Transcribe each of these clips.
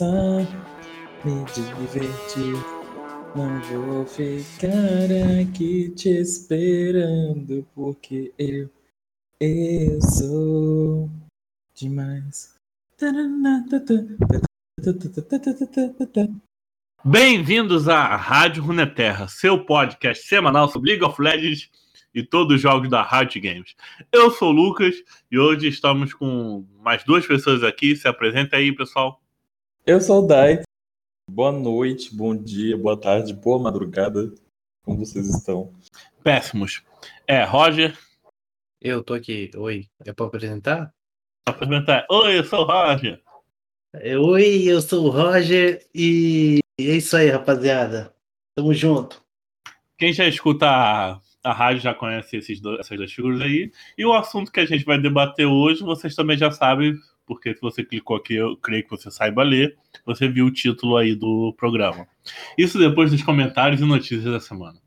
só me divertir. Não vou ficar aqui te esperando, porque eu, eu sou demais. Bem-vindos à Rádio Runeterra, seu podcast semanal sobre League of Legends e todos os jogos da Riot Games. Eu sou o Lucas e hoje estamos com mais duas pessoas aqui. Se apresenta aí, pessoal. Eu sou o Dai. Boa noite, bom dia, boa tarde, boa madrugada. Como vocês estão? Péssimos. É, Roger. Eu tô aqui. Oi. É pra apresentar? Apresentar. Oi, eu sou o Roger. É, Oi, eu sou o Roger e é isso aí, rapaziada. Tamo junto. Quem já escuta a, a rádio já conhece esses dois, essas duas figuras aí. E o assunto que a gente vai debater hoje, vocês também já sabem, porque se você clicou aqui, eu creio que você saiba ler. Você viu o título aí do programa. Isso depois dos comentários e notícias da semana.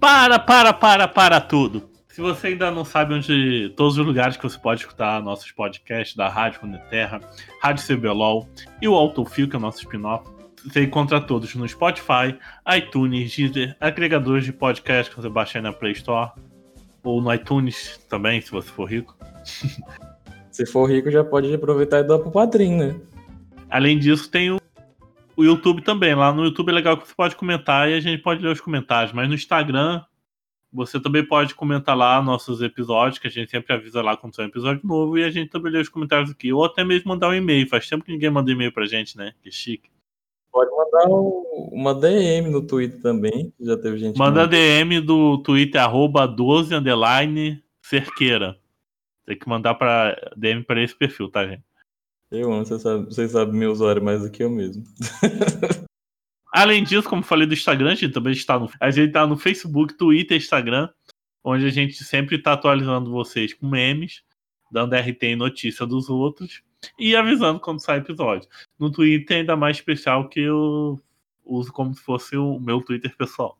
Para, para, para, para tudo. Se você ainda não sabe onde todos os lugares que você pode escutar nossos podcasts da Rádio Runeterra, Rádio CBLOL e o Autofil, que é o nosso spin-off, você encontra todos no Spotify, iTunes, Deezer, agregadores de podcast que você baixa aí na Play Store, ou no iTunes também, se você for rico. Se for rico, já pode aproveitar e dar pro padrinho, né? Além disso, tem o, o YouTube também. Lá no YouTube é legal que você pode comentar e a gente pode ler os comentários. Mas no Instagram, você também pode comentar lá nossos episódios, que a gente sempre avisa lá quando sai um episódio novo. E a gente também lê os comentários aqui. Ou até mesmo mandar um e-mail. Faz tempo que ninguém manda e-mail pra gente, né? Que chique. Pode mandar um- uma DM no Twitter também. Já teve gente. Manda que DM do Twitter, arroba 12 underline cerqueira. Tem que mandar pra DM para esse perfil, tá, gente? Eu amo, vocês sabem, vocês sabem meu usuário mais do que eu mesmo. Além disso, como falei do Instagram, a gente também está no, a gente tá no Facebook, Twitter, Instagram, onde a gente sempre está atualizando vocês com memes, dando RT em notícia dos outros e avisando quando sai episódio. No Twitter ainda mais especial que eu uso como se fosse o meu Twitter pessoal.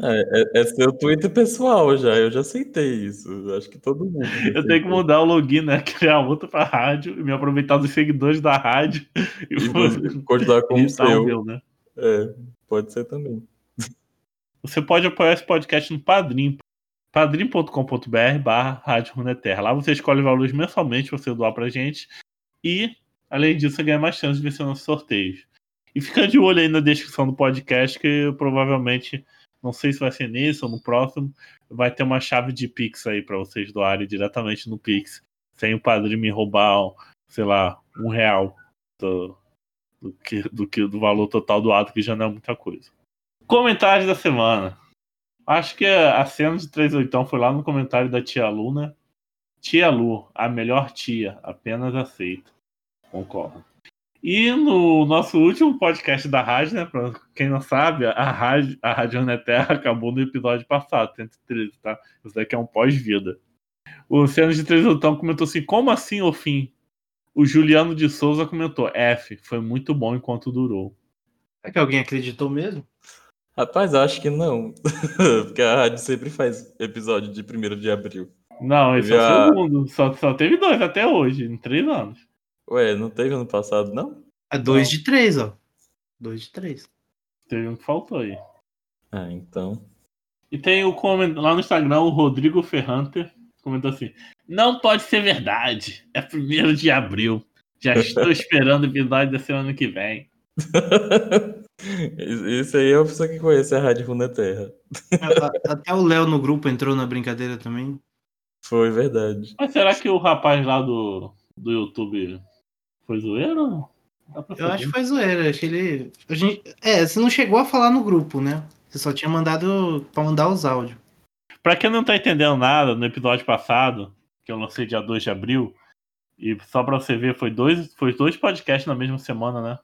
É, é, é seu Twitter pessoal já, eu já aceitei isso. Acho que todo mundo. Eu tenho que mudar o login, né? Criar outro pra rádio e me aproveitar dos seguidores da rádio e, E continuar como seu. meu, né? É, pode ser também. Você pode apoiar esse podcast no Padrim. padrim.com.br barra Rádio Runeterra. Lá você escolhe valores mensalmente pra você doar pra gente. E, além disso, você ganha mais chance de vencer nossos sorteios. E fica de olho aí na descrição do podcast, que provavelmente, não sei se vai ser nesse ou no próximo, vai ter uma chave de Pix aí pra vocês doarem diretamente no Pix. Sem o Padrim me roubar, sei lá, um real do, do, que, do, que, do valor total doado, que já não é muita coisa. Comentários da semana. Acho que a cena de 38 foi lá no comentário da tia Lu, né? Tia Lu, a melhor tia, apenas aceito. Concordo. E no nosso último podcast da rádio, né? Pra quem não sabe, a rádio, a rádio Runeterra acabou no episódio passado, 113, tá? Isso daqui é um pós-vida. O Cenas de 38 comentou assim: como assim, o fim? O Juliano de Souza comentou: F, foi muito bom enquanto durou. Será que alguém acreditou mesmo? Rapaz, acho que não. Porque a rádio sempre faz episódio de 1 de abril. Não, esse é Já- o segundo. Só, só teve dois até hoje, em três anos. Ué, não teve ano passado, não? É dois de três, ó. Dois de três. Teve um que faltou aí. Ah, então. E tem o coment... lá no Instagram, o Rodrigo Ferranter comentou assim: Não pode ser verdade. É primeiro de abril. Já estou esperando o episódio da semana que vem. Isso aí é a pessoa que conhece a Rádio Runeterra. Até o Léo no grupo entrou na brincadeira também. Foi verdade. Mas será que o rapaz lá do, do YouTube foi zoeiro? Eu acho que foi zoeira. Acho que ele. A gente... É, você não chegou a falar no grupo, né? Você só tinha mandado pra mandar os áudios. Pra quem não tá entendendo nada, no episódio passado, que eu lancei dia 2 de abril, e só pra você ver, foi dois, foi dois podcasts na mesma semana, né?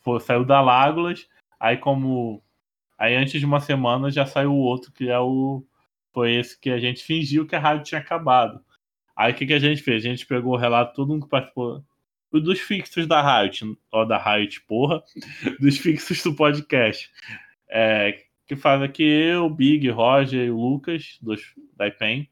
Foi, saiu da Lágulas, aí como. Aí antes de uma semana já saiu o outro, que é o. Foi esse que a gente fingiu que a rádio tinha acabado. Aí o que, que a gente fez? A gente pegou o relato, todo mundo que participou dos fixos da Riot, ó, da Riot, porra, dos fixos do podcast. É, que faz aqui eu, Big, Roger e Lucas, dos, da IPEN.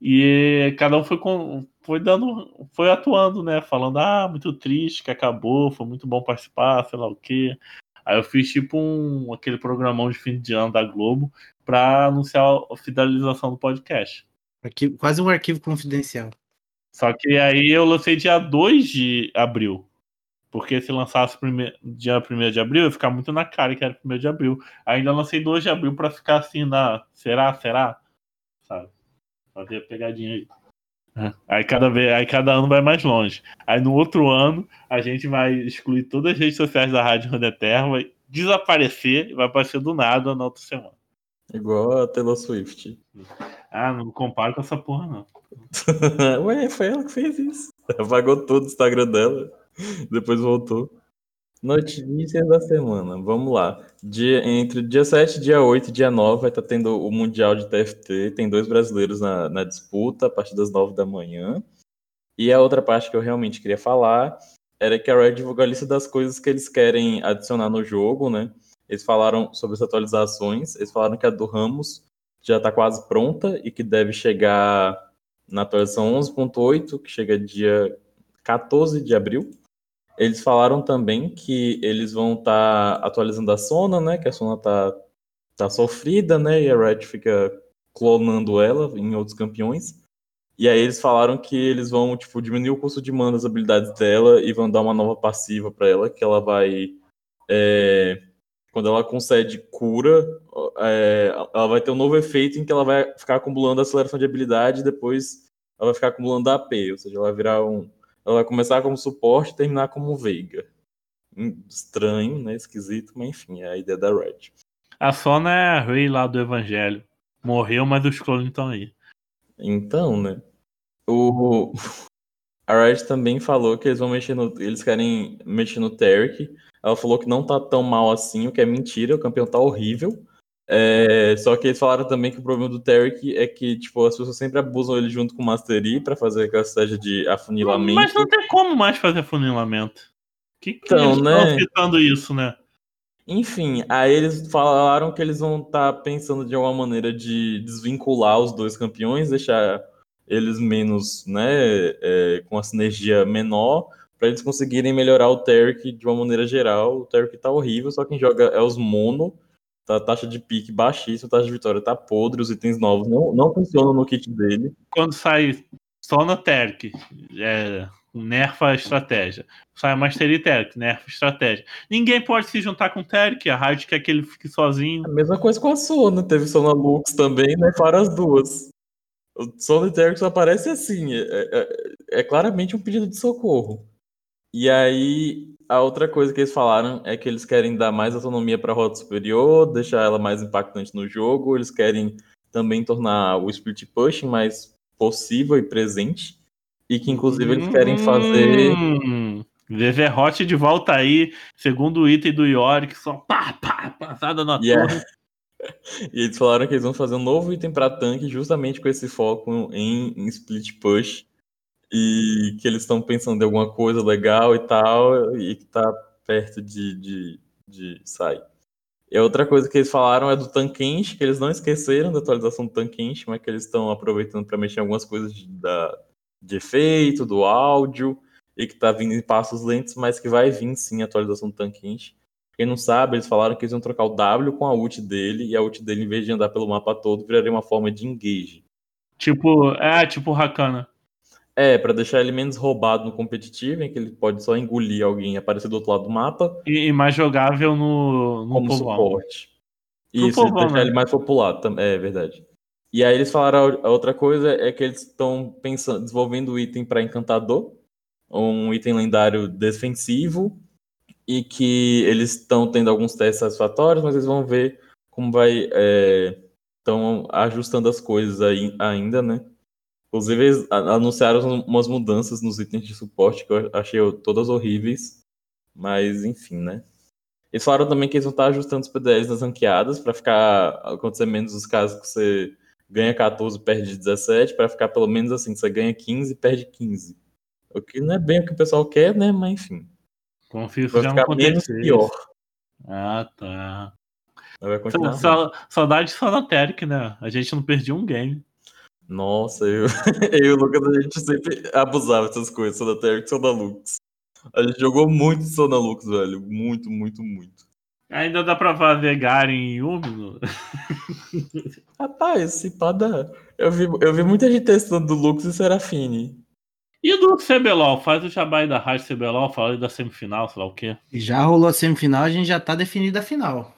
E cada um foi, com, foi dando, foi atuando, né? Falando, ah, muito triste que acabou, foi muito bom participar, sei lá o quê. Aí eu fiz tipo um aquele programão de fim de ano da Globo para anunciar a finalização do podcast. Arquivo, quase um arquivo confidencial. Só que aí eu lancei dia 2 de abril. Porque se lançasse prime... dia 1 de abril, ia ficar muito na cara que era 1 de abril. Ainda lancei 2 de abril para ficar assim na. Será? Será? Sabe? Fazer pegadinha aí. É. Aí cada, vez, aí cada ano vai mais longe. Aí no outro ano, a gente vai excluir todas as redes sociais da Rádio Runeterra, vai desaparecer e vai aparecer do nada na outra semana. Igual a Taylor Swift. Ah, não comparo com essa porra, não. Ué, foi ela que fez isso. Apagou todo o Instagram dela, depois voltou. Notícias da semana, vamos lá. Dia, entre dia 7 dia 8 e dia 9 vai estar tá tendo o Mundial de TFT. Tem dois brasileiros na, na disputa a partir das 9 da manhã. E a outra parte que eu realmente queria falar era que a Red divulgou a lista das coisas que eles querem adicionar no jogo, né? Eles falaram sobre as atualizações, eles falaram que a do Ramos já está quase pronta e que deve chegar na atualização 11.8, que chega dia 14 de abril. Eles falaram também que eles vão estar tá atualizando a Sona, né? Que a Sona tá, tá sofrida, né? E a Red fica clonando ela em outros campeões. E aí eles falaram que eles vão, tipo, diminuir o custo de mana das habilidades dela e vão dar uma nova passiva para ela, que ela vai. É, quando ela concede cura, é, ela vai ter um novo efeito em que ela vai ficar acumulando aceleração de habilidade e depois ela vai ficar acumulando AP, ou seja, ela vai virar um, ela vai começar como suporte e terminar como Veiga. Estranho, né? Esquisito, mas enfim, é a ideia da Red. A Sona é a rei lá do Evangelho. Morreu, mas os clones estão aí. Então, né? O... A Red também falou que eles vão mexer no. Eles querem mexer no Tarek. Ela falou que não tá tão mal assim, o que é mentira, o campeão tá horrível. É, só que eles falaram também que o problema do Tarek é que, tipo, as pessoas sempre abusam ele junto com o Mastery para fazer aquela estratégia de afunilamento. Mas não tem como mais fazer afunilamento. Que que então, eles né? estão isso, né? Enfim, aí eles falaram que eles vão estar tá pensando de alguma maneira de desvincular os dois campeões, deixar eles menos, né, é, com a sinergia menor, para eles conseguirem melhorar o Tarek de uma maneira geral. O Tarek tá horrível, só quem joga é os mono Tá a taxa de pique baixíssima, a taxa de vitória tá podre, os itens novos não, não funcionam no kit dele. Quando sai só na Terk, é, nerfa a estratégia. Sai Mastery Terk, nerfa a estratégia. Ninguém pode se juntar com o Terk, a Riot quer que ele fique sozinho. A mesma coisa com a Sona, teve Sona Lux também, né? Para as duas. O Sona e Terk só aparece assim, é, é, é claramente um pedido de socorro. E aí, a outra coisa que eles falaram é que eles querem dar mais autonomia para a rota superior, deixar ela mais impactante no jogo. Eles querem também tornar o split pushing mais possível e presente. E que, inclusive, eles querem fazer. Hum, VV Hot de volta aí, segundo o item do Yorick, só pá, pá, passada na yeah. torre. e eles falaram que eles vão fazer um novo item para tanque, justamente com esse foco em, em split push e que eles estão pensando em alguma coisa legal e tal, e que tá perto de, de, de sair. E a outra coisa que eles falaram é do Tankensh, que eles não esqueceram da atualização do Tankensh, mas que eles estão aproveitando para mexer algumas coisas de, da, de efeito, do áudio, e que tá vindo em passos lentos, mas que vai vir sim a atualização do Tankensh. Quem não sabe, eles falaram que eles vão trocar o W com a ult dele, e a ult dele, em vez de andar pelo mapa todo, viraria uma forma de engage. Tipo, é, tipo Hakana. É, para deixar ele menos roubado no competitivo, em que ele pode só engolir alguém e aparecer do outro lado do mapa. E, e mais jogável no, no como povão. suporte. Isso, povão, deixar né? ele mais popular, é verdade. E aí eles falaram a outra coisa é que eles estão pensando, desenvolvendo o item para encantador, um item lendário defensivo, e que eles estão tendo alguns testes satisfatórios, mas eles vão ver como vai. Estão é, ajustando as coisas aí, ainda, né? Inclusive, eles anunciaram umas mudanças nos itens de suporte que eu achei todas horríveis. Mas, enfim, né? Eles falaram também que eles vão estar ajustando os PDLs nas ranqueadas para ficar acontecer menos os casos que você ganha 14 e perde 17, para ficar pelo menos assim, você ganha 15 e perde 15. O que não é bem o que o pessoal quer, né? Mas enfim. Se isso Vai já não ficar menos acontecesse. pior. Ah, tá. Vai continuar. Sa- Saudade de Sonateric, né? A gente não perdia um game. Nossa, eu, eu e o Lucas, a gente sempre abusava dessas coisas, Sonateric e Sonalux. A gente jogou muito Sonalux, velho. Muito, muito, muito. Ainda dá pra fazer Garen em Yumi? Rapaz, esse pá dá. Eu vi, eu vi muita gente testando do Lux e Serafine. E do CBLOL? Faz o jabá aí da rádio CBLOL, fala da semifinal, sei lá o quê. E já rolou a semifinal, a gente já tá definida a final.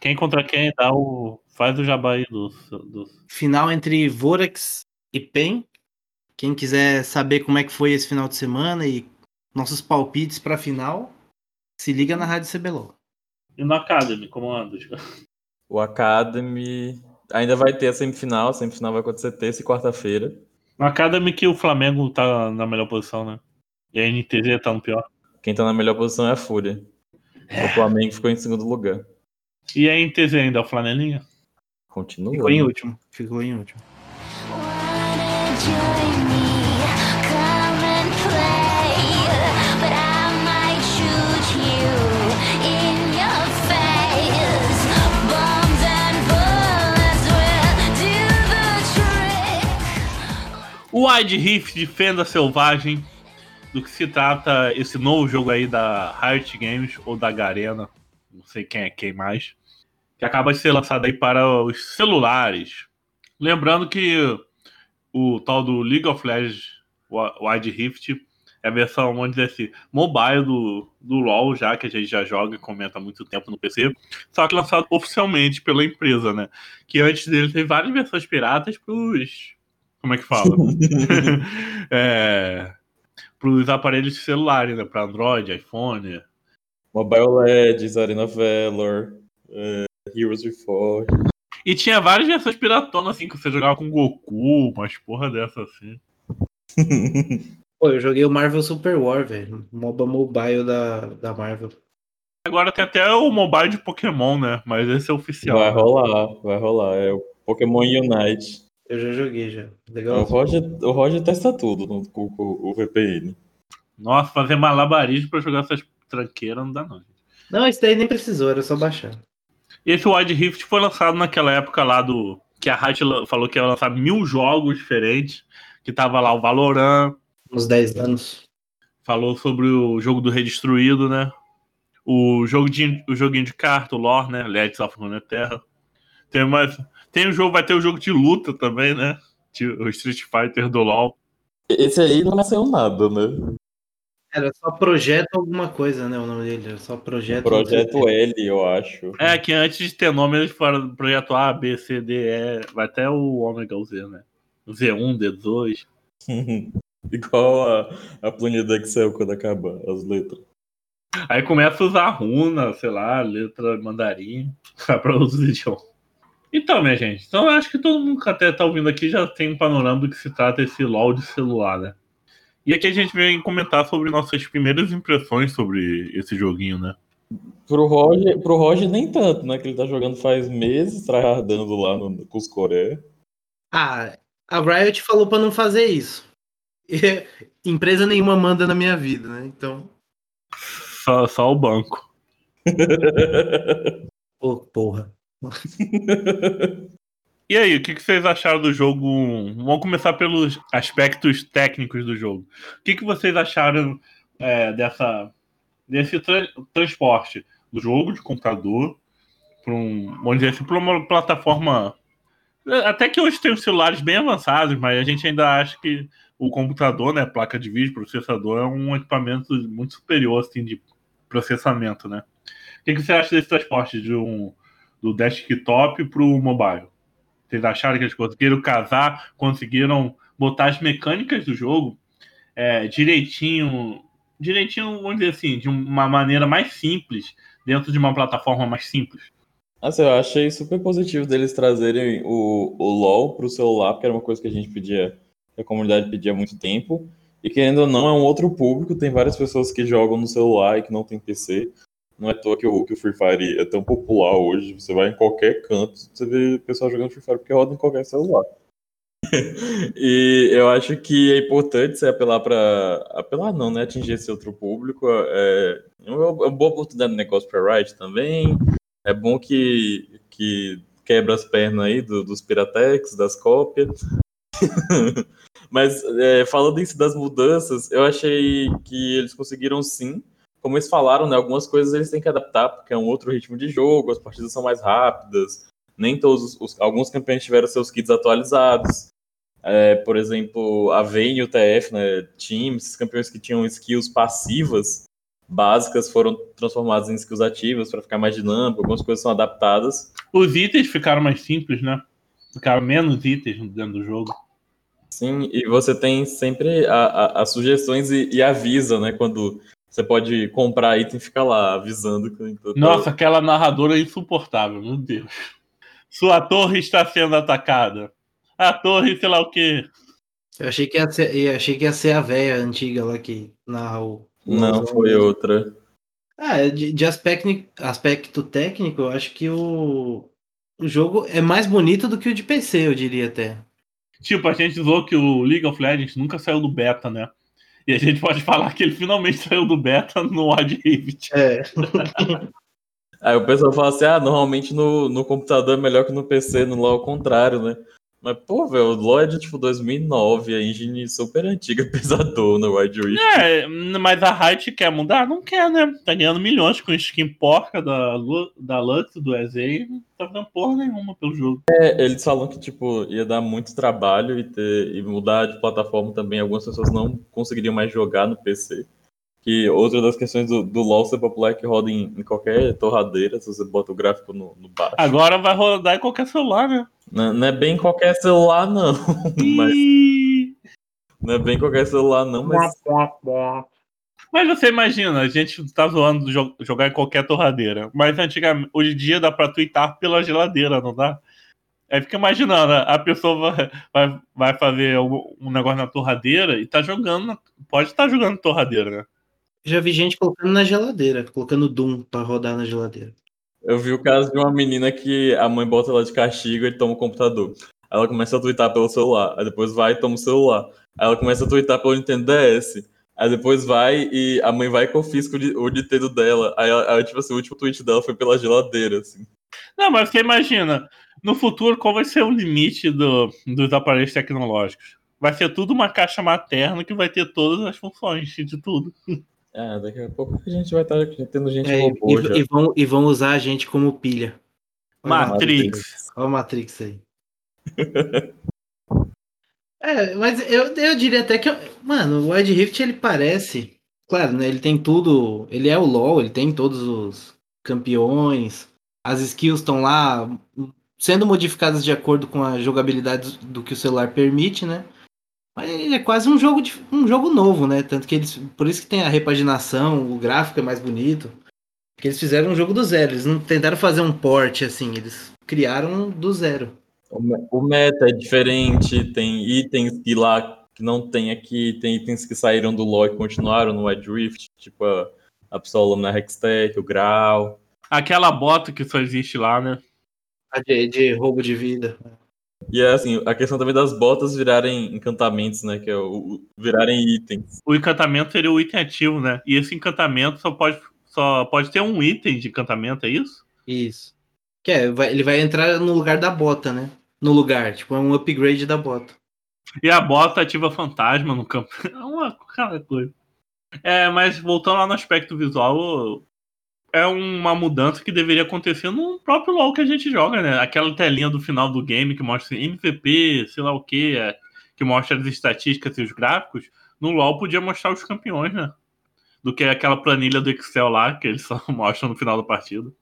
Quem contra quem dá o. Faz o jabá aí do. do... Final entre Vorax e PEN. Quem quiser saber como é que foi esse final de semana e nossos palpites pra final, se liga na Rádio CBLOL. E no Academy, como anda? O Academy ainda vai ter a semifinal. A semifinal vai acontecer terça e quarta-feira. No Academy que o Flamengo tá na melhor posição, né? E a NTZ tá no pior. Quem tá na melhor posição é a Fúria. O Flamengo ficou em segundo lugar. E a NTZ ainda, é o Flanelinha? Continua. Ficou em último. Ficou em último. O Wide Rift de Fenda Selvagem. Do que se trata esse novo jogo aí da Riot Games ou da Garena, não sei quem é quem mais, que acaba de ser lançado aí para os celulares. Lembrando que o tal do League of Legends o Wide Rift é a versão, vamos dizer assim, mobile do, do LoL, já que a gente já joga e comenta há muito tempo no PC, só que lançado oficialmente pela empresa, né? Que antes dele teve várias versões piratas pros. Como é que fala? é, pros aparelhos celulares, né? Pra Android, iPhone. Mobile Legends, Arena Valor, é, Heroes Reforged. E tinha várias versões piratonas, assim, que você jogava com Goku, umas porra dessa assim. Pô, eu joguei o Marvel Super War, velho. MOBA mobile da, da Marvel. Agora tem até o mobile de Pokémon, né? Mas esse é oficial. Vai rolar, vai rolar. É o Pokémon Unite. Eu já joguei já. O Legal. Roger, o Roger testa tudo no, com, com o VPN. Nossa, fazer malabarismo pra jogar essas tranqueiras não dá, não. gente. Não, esse daí nem precisou, era só baixar. Esse Wide Rift foi lançado naquela época lá do. Que a Riot falou que ia lançar mil jogos diferentes. Que tava lá o Valorant, Uns 10 anos. falou sobre o jogo do Redestruído, né? O, jogo de, o joguinho de carta, o Lore, né? Legends of Runeterra. Tem mais. Tem o jogo, vai ter o jogo de luta também, né? O Street Fighter do LoL. Esse aí não nasceu nada, né? Era só Projeto alguma coisa, né? O nome dele. Era só Projeto. Projeto L, eu acho. É, que antes de ter nome, eles foram projeto A, B, C, D, E. Vai até o Omega o Z, né? O Z1, D2. Igual a, a planilha do Excel quando acaba as letras. Aí começa a usar runa, sei lá, letra mandarim, para outros idiomas. Então, minha gente, então eu acho que todo mundo que até tá ouvindo aqui já tem um panorama do que se trata esse LOL de celular, né? E aqui a gente vem comentar sobre nossas primeiras impressões sobre esse joguinho, né? Pro Roger, pro Roger nem tanto, né? Que ele tá jogando faz meses, tryhardando lá no, com os Coreia. Ah, a Riot falou pra não fazer isso. E empresa nenhuma manda na minha vida, né? Então. Só, só o banco. Pô, porra. E aí, o que, vocês acharam do jogo? Vamos começar pelos aspectos técnicos do jogo. O que, vocês acharam é, dessa, desse tra- transporte do jogo de computador para um, assim, para uma plataforma. Até que hoje tem os celulares bem avançados, mas a gente ainda acha que o computador, né, placa de vídeo, processador, é um equipamento muito superior assim, de processamento, né? O que, que você acha desse transporte de um, do desktop para o mobile? Vocês acharam que eles conseguiram casar, conseguiram botar as mecânicas do jogo é, direitinho, direitinho, vamos dizer assim, de uma maneira mais simples, dentro de uma plataforma mais simples? Assim, eu achei super positivo deles trazerem o, o LoL pro celular, porque era uma coisa que a gente pedia, a comunidade pedia há muito tempo. E querendo ou não, é um outro público, tem várias pessoas que jogam no celular e que não tem PC. Não é à toa que o, que o Free Fire é tão popular hoje. Você vai em qualquer canto, você vê o pessoal jogando Free Fire porque roda em qualquer celular. E eu acho que é importante você apelar para. Apelar não, né? Atingir esse outro público. É é uma boa oportunidade de negócio para Riot também. É bom que, que quebra as pernas aí do- dos Piratex, das cópias. Mas é, falando isso das mudanças, eu achei que eles conseguiram sim. Como eles falaram, né? Algumas coisas eles têm que adaptar, porque é um outro ritmo de jogo, as partidas são mais rápidas. Nem todos os, alguns campeões tiveram seus kits atualizados. É, por exemplo, a Vayne e o TF, né? Team, esses campeões que tinham skills passivas básicas foram transformadas em skills ativas para ficar mais dinâmico, algumas coisas são adaptadas. Os itens ficaram mais simples, né? Ficaram menos itens dentro do jogo. Sim, e você tem sempre as sugestões e, e avisa, né? Quando você pode comprar item e fica lá avisando. que- Nossa, aquela narradora é insuportável, meu Deus. Sua torre está sendo atacada. A torre, sei lá o quê. Eu achei que ia ser, eu achei que ia ser a véia antiga lá que narra o. o Não, foi outra. Ah, de, de aspecto, aspecto técnico, eu acho que o, o jogo é mais bonito do que o de PC, eu diria até. Tipo, a gente zoou que o League of Legends nunca saiu do beta, né? E a gente pode falar que ele finalmente saiu do beta no Wild Rift. É. Aí o pessoal fala assim: ah, normalmente no, no computador é melhor que no PC, no LoL é o contrário, né? Mas, pô, velho, o LoL é de tipo 2009, a engine super antiga, pesadona, Wild Rift. É, mas a Riot quer mudar? Não quer, né? Tá ganhando milhões com skin porca da, Lu- da Lux, do EZ, e não tá dando porra nenhuma pelo jogo. É, eles falam que, tipo, ia dar muito trabalho e, ter, e mudar de plataforma também. Algumas pessoas não conseguiriam mais jogar no PC. Que outra das questões do, do LoL ser popular é que roda em, em qualquer torradeira, se você bota o gráfico no, no baixo. Agora vai rodar em qualquer celular, né? Não, não é bem qualquer celular, não. mas, não é bem qualquer celular, não, mas Mas você imagina, a gente tá zoando jo- jogar em qualquer torradeira. Mas antigamente, hoje em dia dá pra twittar pela geladeira, não dá? Aí fica imaginando, a pessoa vai, vai, vai fazer um negócio na torradeira e tá jogando, pode estar jogando torradeira, né? Já vi gente colocando na geladeira, colocando Doom pra rodar na geladeira. eu vi o caso de uma menina que a mãe bota ela de castigo e toma o computador. Aí ela começa a twittar pelo celular. Aí depois vai e toma o celular. Aí ela começa a twittar pelo Nintendo DS. Aí depois vai e a mãe vai e confisca o Nintendo dela. Aí, ela- aí, tipo assim, o último tweet dela foi pela geladeira, assim. Não, mas você imagina, no futuro, qual vai ser o limite do- dos aparelhos tecnológicos? Vai ser tudo uma caixa materna que vai ter todas as funções de tudo. É, daqui a pouco a gente vai estar tendo gente É, e, robô já. e vão, e vão usar a gente como pilha. Matrix. Olha o Matrix aí. é, mas eu, eu diria até que. Mano, o Wide Rift ele parece. Claro, né? Ele tem tudo. Ele é o LoL, ele tem todos os campeões. As skills estão lá sendo modificadas de acordo com a jogabilidade do que o celular permite, né? Mas ele é quase um jogo, de, um jogo novo, né? Tanto que eles. Por isso que tem a repaginação, o gráfico é mais bonito. Porque eles fizeram um jogo do zero. Eles não tentaram fazer um port assim, eles criaram do zero. O me- O meta é diferente, tem itens que lá que não tem aqui, tem itens que saíram do LoL e continuaram no Wild Rift, tipo a, a pistola na Hextech, o Grau. Aquela bota que só existe lá, né? A de, de roubo de vida. E é assim, a questão também das botas virarem encantamentos, né? Que é o, o- virarem itens. O encantamento seria o item ativo, né? E esse encantamento só pode, só pode ter um item de encantamento, é isso? Isso. Que é, vai- ele vai entrar no lugar da bota, né? No lugar, tipo, é um upgrade da bota. E a bota ativa fantasma no campo. É uma cara coisa. É, mas voltando lá no aspecto visual, é uma mudança que deveria acontecer no próprio LoL que a gente joga, né? Aquela telinha do final do game que mostra MVP, sei lá o que, que mostra as estatísticas e os gráficos. No LoL podia mostrar os campeões, né? Do que aquela planilha do Excel lá que eles só mostram no final da partida.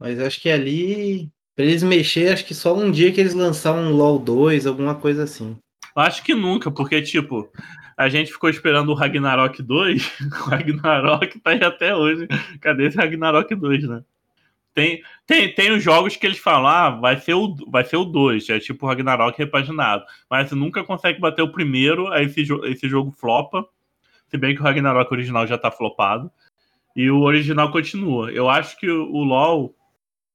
Mas acho que ali, pra eles mexer, acho que só um dia que eles lançar um LoL 2, alguma coisa assim. Acho que nunca, porque, tipo, a gente ficou esperando o Ragnarok 2, o Ragnarok tá aí até hoje. Cadê esse Ragnarok 2, né? Tem, tem, tem os jogos que eles falam, ah, vai ser o, vai ser o 2, é tipo o Ragnarok repaginado. Mas nunca consegue bater o primeiro, aí esse, esse jogo flopa. Se bem que o Ragnarok original já tá flopado. E o original continua. Eu acho que o, LoL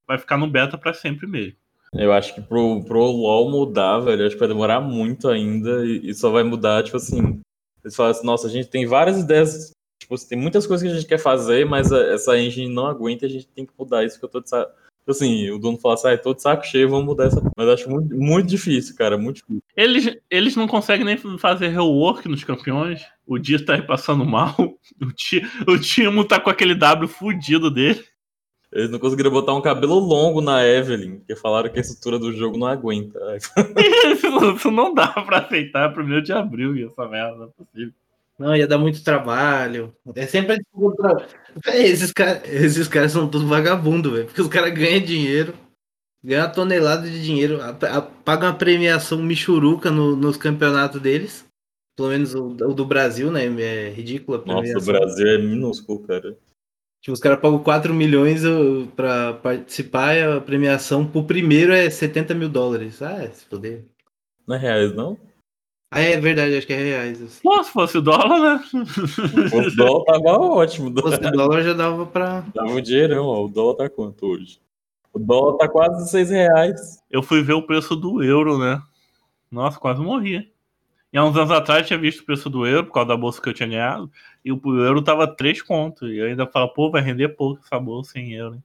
vai ficar no beta pra sempre mesmo. Eu acho que pro, pro LoL mudar, velho, acho que vai demorar muito ainda e, e só vai mudar, tipo assim. Eles falam assim, nossa, a gente tem várias ideias, tipo, tem muitas coisas que a gente quer fazer, mas a- essa engine não aguenta a gente tem que mudar isso que eu tô de saco. Tipo assim, o dono fala assim, ah, tô de saco cheio, vamos mudar essa. Mas acho muito, muito difícil, cara, muito difícil. Eles, eles não conseguem nem fazer rework nos campeões. O Dia tá aí passando mal. O, Ti- o Timo tá com aquele W fudido dele. Eles não conseguiram botar um cabelo longo na Evelyn, porque falaram que a estrutura do jogo não aguenta. Isso, não dá pra aceitar primeiro de abril, e essa merda não é possível. Não, ia dar muito trabalho. É sempre a desculpa Esses, cara, esses caras são todos vagabundos, velho. Porque os caras ganham dinheiro, ganham uma tonelada de dinheiro, a- a- pagam uma premiação michuruca no- nos campeonatos deles. Pelo menos o, o do Brasil, né? É ridículo a Nossa, o. Brasil é minúsculo, cara. Tipo, os caras pagam 4 milhões pra participar e a premiação pro primeiro é 70 mil dólares. Ah, se foder. Não é reais, não? Ah, é verdade, acho que é reais. assim. Pô, se fosse o dólar, né? O dólar tava ótimo. Se fosse dólar já dava pra. Dava um dinheirão, ó. O dólar tá quanto hoje? O dólar tá quase 6 reais. Eu fui ver o preço do euro, né? Nossa, quase morri. E há uns anos atrás eu tinha visto o preço do euro, por causa da bolsa que eu tinha ganhado, e o euro tava 3 conto. E eu ainda falo, pô, vai render pouco essa bolsa em euro. hein?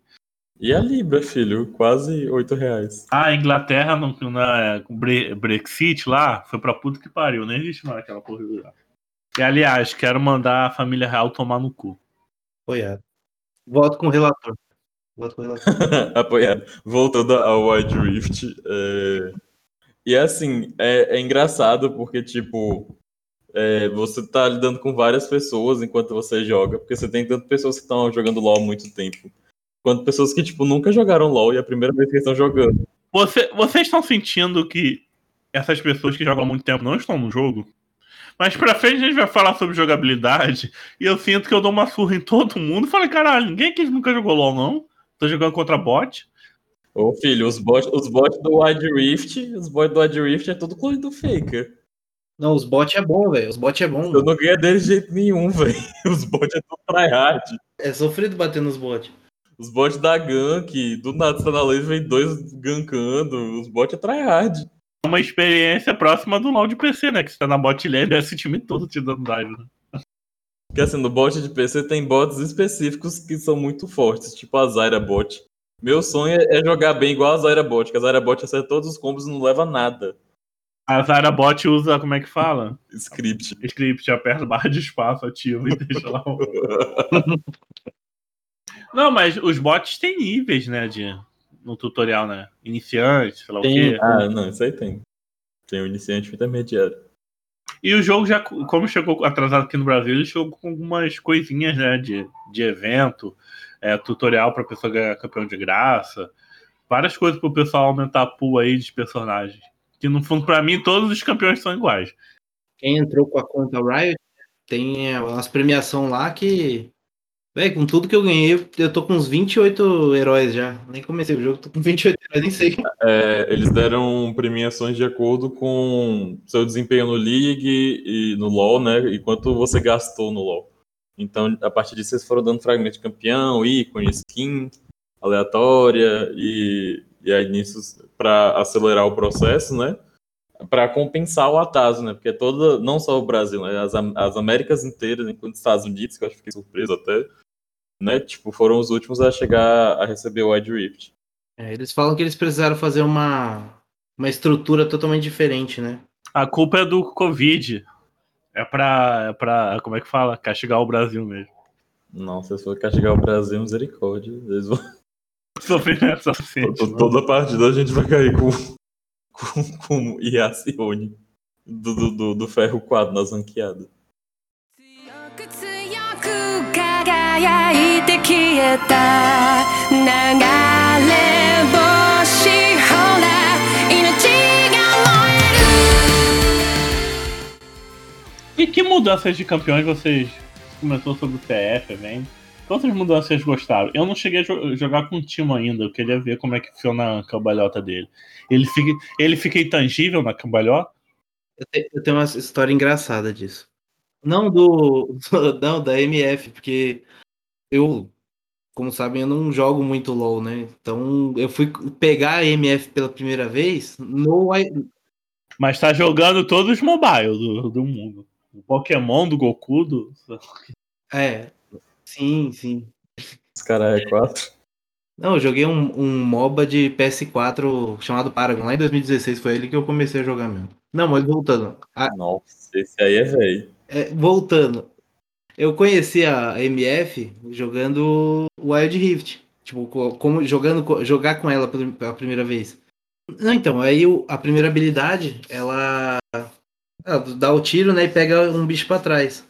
E a Libra, filho? Quase 8 reais. Ah, a Inglaterra, no, na, Bre- Brexit lá, foi pra puta que pariu. Nem existe mais aquela porra lá. E aliás, quero mandar a família real tomar no cu. Apoiado. Voto com o relator. Voto com o relator. Apoiado. Voltando ao Wide Rift. é, E assim, é, é engraçado porque, tipo, é, você tá lidando com várias pessoas enquanto você joga, porque você tem tanto pessoas que estão jogando LoL há muito tempo, quanto pessoas que, tipo, nunca jogaram LoL e é a primeira vez que estão jogando. Você- vocês estão sentindo que essas pessoas que jogam há muito tempo não estão no jogo? Mas pra frente a gente vai falar sobre jogabilidade e eu sinto que eu dou uma surra em todo mundo. Falei, caralho, ninguém aqui nunca jogou LOL, não? Tô jogando contra bot. Ô, filho, os bots os bot do Wide Rift, os bots do Wide Rift é tudo clone do Faker. Não, os bots é bom, velho. Os bots é bom. Eu não ganhei deles de jeito nenhum, velho. Os bots é tudo tryhard. É sofrido bater nos bots. Os bots da gank, do nada você tá na lane, vem dois gankando. Os bots é tryhard. É uma experiência próxima do LoL de PC, né? Que você tá na bot lane e esse time todo te dando dive. Né? Porque assim, no bot de PC tem bots específicos que são muito fortes, tipo a Zyra bot. Meu sonho é jogar bem igual a Zyra bot, que a Zyra bot acerta todos os combos e não leva nada. A Zara bot usa, como é que fala? Script. Script, aperta barra de espaço, ativa e deixa lá. o- Não, mas os bots têm níveis, né? De, no tutorial, né? Iniciante, sei lá Tem. o quê. ah, não, isso aí tem. Tem o iniciante e o intermediário. E o jogo já, como chegou atrasado aqui no Brasil, ele chegou com algumas coisinhas, né? De, de evento, é, tutorial pra pessoa ganhar campeão de graça. Várias coisas pro pessoal aumentar a pool aí de personagens. Que no fundo, pra mim, todos os campeões são iguais. Quem entrou com a conta Riot tem é, umas premiação lá que. Véi, com tudo que eu ganhei, eu tô com uns 28 heróis já. Nem comecei o jogo, tô com 28 heróis, nem sei. É, eles deram premiações de acordo com seu desempenho no League e no LoL, né? E quanto você gastou no LoL. Então, a partir disso, eles foram dando fragmento de campeão, ícone, skin aleatória e, e aí nisso para acelerar o processo, né? Para compensar o atraso, né? Porque toda, não só o Brasil, né? As, as Américas inteiras, enquanto os Estados Unidos, que eu acho que fiquei surpreso até, né? Tipo, foram os últimos a chegar a receber o Wide Rift. É, eles falam que eles precisaram fazer uma, uma estrutura totalmente diferente, né? A culpa é do Covid. É pra, é pra, como é que fala? Castigar o Brasil mesmo. Não, se for castigar o Brasil, misericórdia. Eles vão... Sofrimento suficiente. to- Toda partida a gente vai cair com, com, com Yasione do, do, do, do ferro 4 nas ranqueadas. 強く強く輝いて消えた流れ星ほら命が燃える E que mudanças de campeões vocês começou sobre o TF, vem? Quantas mudanças vocês gostaram? Eu não cheguei a jo- jogar com o Timo ainda, eu queria ver como é que funciona a cambalhota dele. Ele fica, ele fica intangível na cambalhota? Eu tenho uma história engraçada disso. Não do. Não, da MF, porque eu como sabem, eu não jogo muito LoL, né? Então eu fui pegar a MF pela primeira vez no. Mas tá jogando todos os mobile do, do mundo. O Pokémon do Goku. Do... É, sim, sim. Os caras é 4. Não, eu joguei um, um MOBA de PS4 chamado Paragon. Lá em 2016 foi ele que eu comecei a jogar mesmo. Não, mas voltando. A- Nossa, esse aí é velho. é, voltando. Eu conheci a MF jogando Wild Rift. Tipo, co- como jogando, jogar com ela pela primeira vez. Não, então, aí a primeira habilidade, ela, ela dá o tiro, né, e pega um bicho pra trás.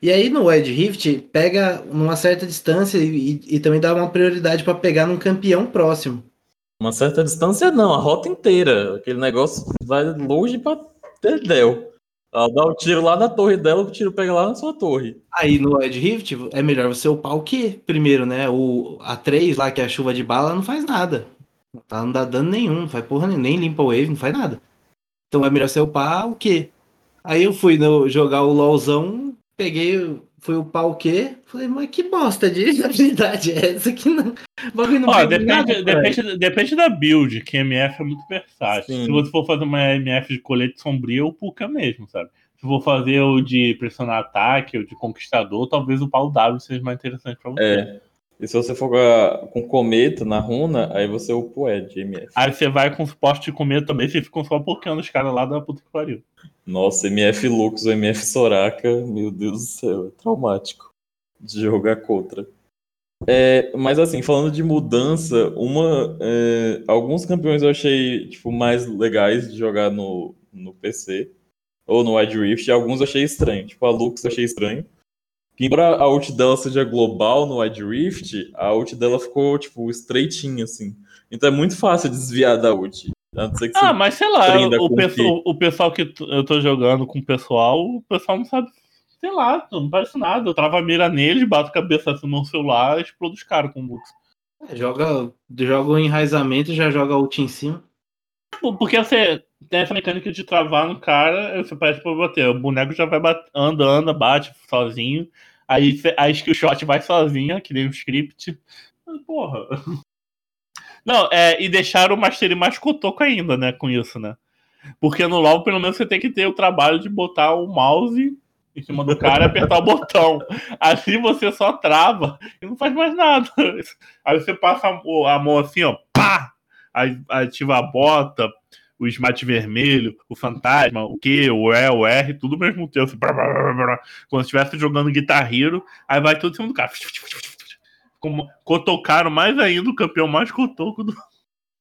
E aí no Wild Rift, pega numa certa distância e, e também dá uma prioridade pra pegar num campeão próximo. Uma certa distância não, a rota inteira. Aquele negócio vai longe pra Dedéu. Ela dá o tiro lá na torre dela, o tiro pega lá na sua torre. Aí no Wild Rift é melhor você upar o Q primeiro, né? O, a 3 lá, que é a chuva de bala, não faz nada. Não dá dano nenhum, não faz porra nenhuma, nem limpa o wave, não faz nada. Então é melhor você upar o Q. Aí eu fui no, jogar o LOLzão, peguei, fui upar o Q, falei, mas que bosta de habilidade é essa que não. O não Ó, depende, nada, depende, depende da build, que MF é muito versátil. Sim. Se você for fazer uma MF de colete sombrio, o Puka mesmo, sabe? Se for fazer o de pressionar ataque, o de conquistador, talvez o pau W seja mais interessante pra você. É. E se você for com cometa na runa, aí você upa o Ed, MF. Aí você vai com suporte de comer também, você fica só pokando os caras lá da puta que pariu. Nossa, MF Lux ou MF Soraka, meu Deus do céu, é traumático de jogar contra. É, mas assim, falando de mudança, uma, é, alguns campeões eu achei tipo, mais legais de jogar no, no PC ou no Wide Rift, e alguns eu achei estranho. Tipo, a Lux eu achei estranho. Que embora a ult dela seja global no Wide Rift, a ult dela ficou tipo estreitinha assim. Então é muito fácil desviar da ult. A não ser que Ah, mas sei lá, o, pessoal, o pessoal que t- eu tô jogando com o pessoal, o pessoal não sabe, sei lá, não parece nada. Eu travo a mira neles, bato a cabeça assim no celular e explodo os caras com o Lux. É, Joga, joga o enraizamento e já joga a ult em cima. Tipo, Porque você tem essa mecânica de travar no cara, você parece pra bater. O boneco já vai bat... anda, bate sozinho. Aí você- a skill shot vai sozinha, que nem um script. Porra. Não, é, e deixaram o Mastery mais cotoco ainda, né, com isso, né? Porque no LoL, pelo menos, você tem que ter o trabalho de botar o mouse em cima do cara e apertar o botão. Assim você só trava e não faz mais nada. Aí você passa a mão assim, ó, pá! Aí ativa a bota, o smite vermelho, o fantasma, o Q, o E, o R, tudo ao mesmo tempo. Assim, brá, se estivesse jogando Guitar Hero, aí vai tudo em cima do cara. Como cotocaram mais ainda o campeão mais cotoco do.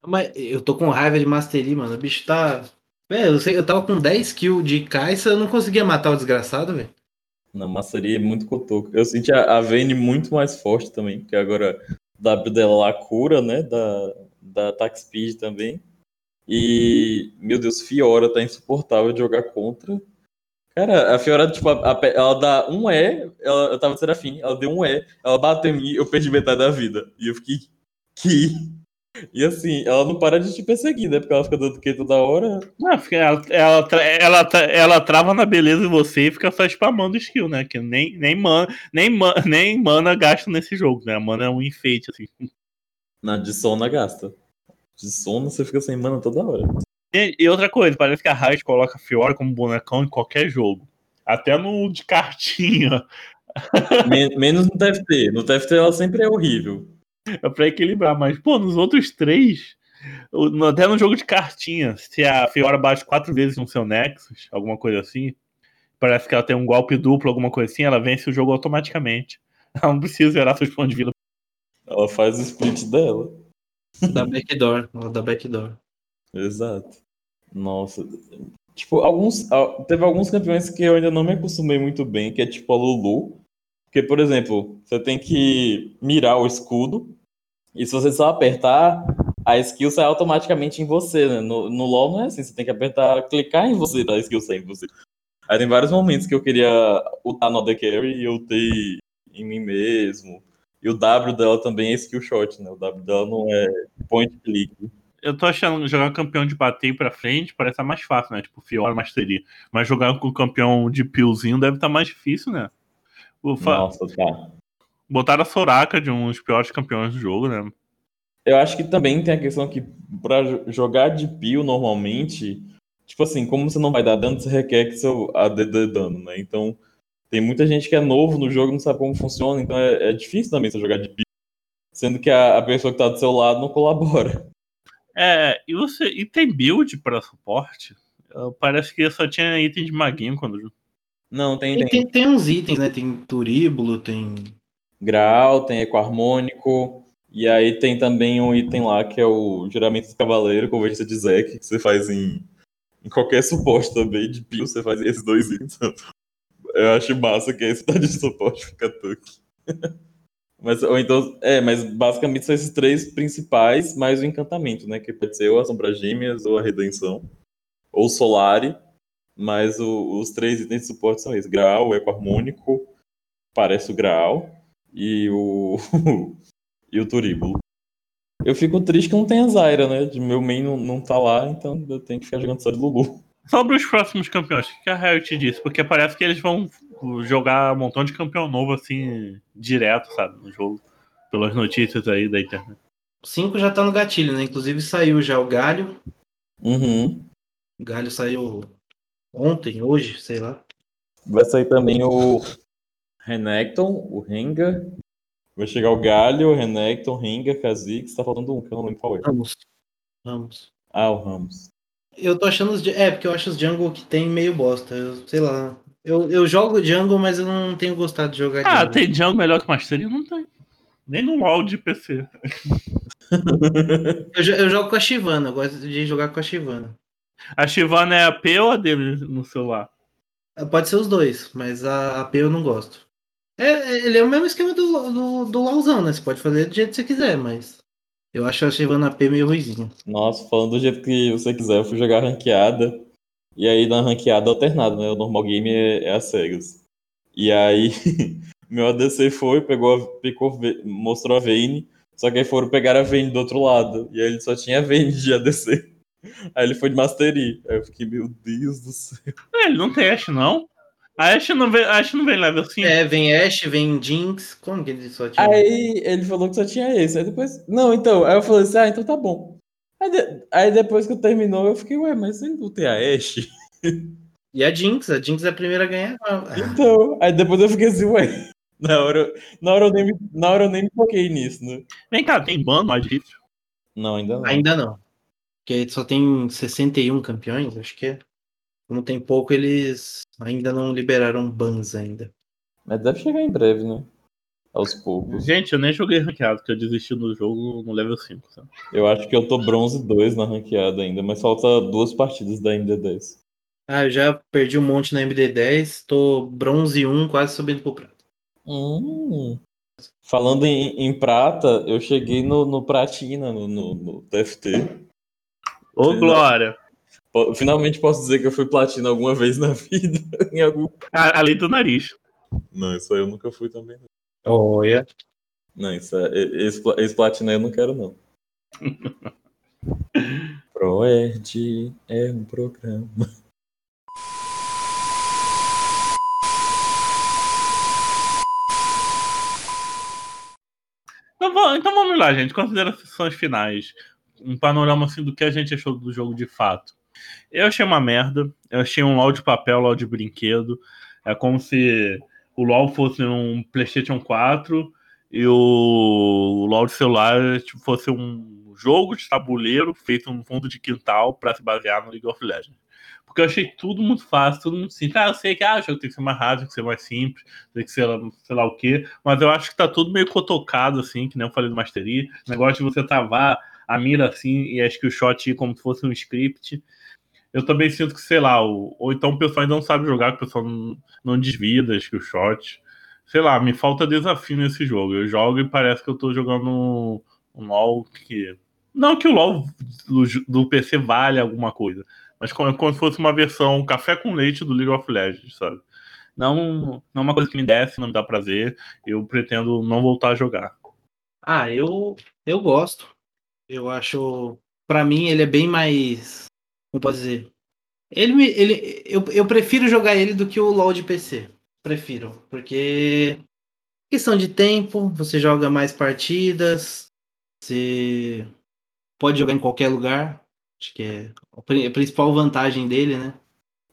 Mas eu tô com raiva de Mastery, mano. O bicho tá. Velho, eu, sei- eu tava com 10 kills de caixa, eu não conseguia matar o desgraçado, velho. Na maçaria é muito cotoco. Eu senti a, a Vayne muito mais forte também, porque agora o W dela lá cura, né? Da, da attack speed também. E, meu Deus, Fiora tá insuportável de jogar contra. Cara, a Fiora, tipo, a- a ela dá um E, ela, eu tava de Serafim, ela deu um E, ela bateu em mim, eu perdi metade da vida. E eu fiquei, que? E assim, ela não para de te perseguir, né? Porque ela fica dando que toda hora. Não, ela, ela, ela, ela trava na beleza em você e fica só spamando skill, né? Que nem, nem, mana, nem, ma- nem mana gasta nesse jogo, né? A mana é um enfeite, assim. Na de Sona gasta. De Sona você fica sem mana toda hora. E, e outra coisa, parece que a Riot coloca a Fiora como bonecão em qualquer jogo. Até no de cartinha. Men- menos no TFT. No TFT ela sempre é horrível. É pra equilibrar, mas, pô, nos outros três, até no jogo de cartinha, se a Fiora bate quatro vezes no seu Nexus, alguma coisa assim, parece que ela tem um golpe duplo, alguma coisa assim, ela vence o jogo automaticamente. Ela não precisa zerar seus pontos de vida. Ela faz o split dela. Da backdoor. Da backdoor. Exato. Nossa. Tipo, alguns. Teve alguns campeões que eu ainda não me acostumei muito bem, que é tipo a Lulu. Porque, por exemplo, você tem que mirar o escudo. E se você só apertar, a skill sai automaticamente em você, né? No, no LoL não é assim, você tem que apertar, clicar em você a skill sair em você. Aí tem vários momentos que eu queria ultar no AD Carry e eu ultei em mim mesmo. E o W dela também é skill shot, né? O W dela não é point click. Eu tô achando que jogar campeão de bater pra frente parece mais fácil, né? Tipo, Fiora, Mastery. Mas jogar com campeão de pillzinho deve estar mais difícil, né? O, fa- Nossa, tá. Botaram a Soraka de um dos piores campeões do jogo, né? Eu acho que também tem a questão que pra jo- jogar de pio normalmente, tipo assim, como você não vai dar dano, você requer que seu AD dê dano, né? Então, tem muita gente que é novo no jogo, não sabe como funciona, então é, é difícil também você jogar de pio. Sendo que a, a pessoa que tá do seu lado não colabora. É, e você. E tem build pra suporte? Parece que só tinha item de maguinho quando. Não, tem, E tem tem, tem uns itens, né? Tem turíbulo, tem. grau, tem ecoharmônico, e aí tem também um item lá que é o juramento do cavaleiro, convergência de Zek, que você faz em, em qualquer suporte também, de pio, você faz esses dois itens. Eu acho massa que esse tá de suporte fica tuque. Mas, ou então, é, mas basicamente são esses três principais, mais o encantamento, né? Que pode ser ou a Sombra Gêmeas, ou a Redenção, ou o Solari, mas o- os três itens de suporte são esses: Graal, o Ecoharmônico, parece o Graal, e o. e o Turíbulo. Eu fico triste que não tem a Zaira, né? Meu main não, não tá lá, então eu tenho que ficar jogando só de Lulu. Sobre os próximos campeões, o que a Riot disse? Porque parece que eles vão jogar um montão de campeão novo, assim, direto, sabe, no jogo. Pelas notícias aí da internet. Cinco já tá no gatilho, né? Inclusive saiu já o Galho. Uhum. O Galho saiu ontem, hoje, sei lá. Vai sair também o Renekton, o Rengar. Vai chegar o Galho, o Renekton, Rengar, Kha'Zix. Tá faltando um, que eu não lembro qual é. Ramos. Ramos. Ah, o Ramos. Eu tô achando os. É, porque eu acho os jungle que tem meio bosta. Eu, sei lá. Eu, eu jogo jungle, mas eu não tenho gostado de jogar Ah, jungle. tem jungle melhor que Mastery? Não tem. Nem no LoL de PC. Eu, eu jogo com a Shivana, eu gosto de jogar com a Shivana. A Shivana é a P ou a no celular? Pode ser os dois, mas a AP eu não gosto. É, é- ele é o mesmo esquema do, do, do LoLzão, né? Você pode fazer do jeito que você quiser, mas. Eu acho a Shivana AP meio ruizinha. Nossa, falando do jeito que você quiser, eu fui jogar ranqueada. E aí na ranqueada alternada, né? O normal game é, é as cegas. E aí, meu ADC foi, pegou, a, picou, mostrou a Vayne. Só que aí foram pegar a Vayne do outro lado. E aí ele só tinha a Vayne de ADC. Aí ele foi de Mastery. Aí eu fiquei, meu Deus do céu. É, ele não tem Ashe, não. A Ashe não vem, a Ashe não vem level 5. É, vem Ashe, vem Jinx. Como que ele só tinha? Aí ele falou que só tinha esse. Aí depois. Não, então. Aí eu falei assim, ah, então tá bom. Aí, de- aí depois que terminou, eu fiquei, ué, mas ele não tem a Ashe? E a Jinx, a Jinx é a primeira a ganhar. Então, aí depois eu fiquei assim, ué. Na hora, na hora, eu, nem me, na hora eu nem me toquei nisso, né? Vem cá, tem ban mais difícil. Não, ainda não. Ainda não. Porque só tem 61 campeões, acho que é. Como tem pouco, eles ainda não liberaram bans ainda. Mas deve chegar em breve, né? Aos poucos. Gente, eu nem joguei ranqueado, porque eu desisti do jogo no level 5. Sabe? Eu acho que eu tô bronze 2 na ranqueada ainda, mas falta duas partidas da MD10. Ah, eu já perdi um monte na MD10, tô bronze 1, quase subindo pro prato. Hum. Falando em, em prata, eu cheguei no, no Pratina, no, no, no TFT. Ô, Glória! Finalmente posso dizer que eu fui platina alguma vez na vida. em algum... A- Além do nariz. Não, isso aí eu nunca fui também. não. Olha. Não, isso é, esse, esse platina eu não quero, não. ProErd é um programa. Então, então vamos lá, gente. Considerações finais. Um panorama assim do que a gente achou do jogo de fato. Eu achei uma merda. Eu achei um LOL de papel, LOL de brinquedo. É como se o LOL fosse um PlayStation 4 e o LOL de celular tipo, fosse um jogo de tabuleiro feito no fundo de quintal para se basear no League of Legends. Porque eu achei tudo muito fácil, tudo muito simples. Ah, eu sei que ah, o jogo tem que ser mais rápido, tem que ser mais simples, tem que ser sei lá o quê. Mas eu acho que tá tudo meio cotocado, assim, que nem eu falei do Mastery. Negócio de você travar a mira assim e acho que o shot ir como se fosse um script. Eu também sinto que, sei lá, o, ou então o pessoal ainda não sabe jogar, que o pessoal não, não das que o shot. Sei lá, me falta desafio nesse jogo. Eu jogo e parece que eu tô jogando um, um LOL que. Não que o LOL do, do PC vale alguma coisa, mas como, como se fosse uma versão café com leite do League of Legends, sabe? Não, não é uma coisa que me desce, não me dá prazer. Eu pretendo não voltar a jogar. Ah, eu, eu gosto. Eu acho. Pra mim, ele é bem mais. Como pode dizer? Ele me. Ele, eu, eu prefiro jogar ele do que o LoL de PC. Prefiro. Porque. Questão de tempo, você joga mais partidas, você pode jogar em qualquer lugar. Acho que é a pri- a principal vantagem dele, né?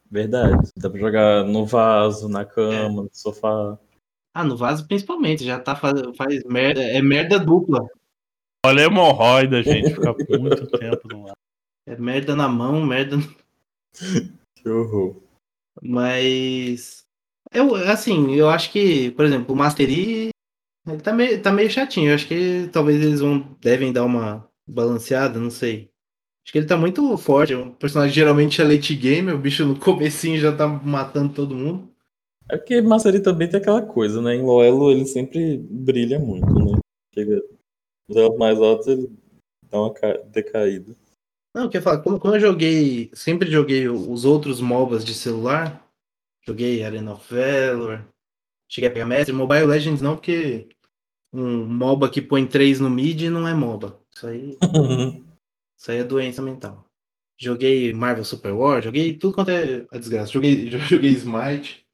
Verdade. Dá pra jogar no vaso, na cama, no sofá. Ah, no vaso principalmente, já tá faz, faz merda, é merda dupla. Olha a hemorroida, gente. Fica por muito tempo no ar. É merda na mão, merda. Que horror. Mas. Eu, assim, eu acho que, por exemplo, o Mastery ele tá meio, tá meio chatinho. Eu acho que talvez eles vão devem dar uma balanceada, não sei. Acho que ele tá muito forte. Um personagem geralmente é late game, o bicho no comecinho já tá matando todo mundo. É porque Mastery também tem aquela coisa, né? Em Loelo ele sempre brilha muito, né? Chega nos mais altos, ele dá uma ca- decaída. Não, eu quero falar, como, como eu joguei, sempre joguei os outros MOBAs de celular, joguei Arena of Valor, cheguei a pegar Mestre, Mobile Legends não, porque um MOBA que põe 3 no mid não é MOBA. Isso aí, isso aí é doença mental. Joguei Marvel Super War, joguei tudo quanto é a desgraça. Joguei, joguei Smite.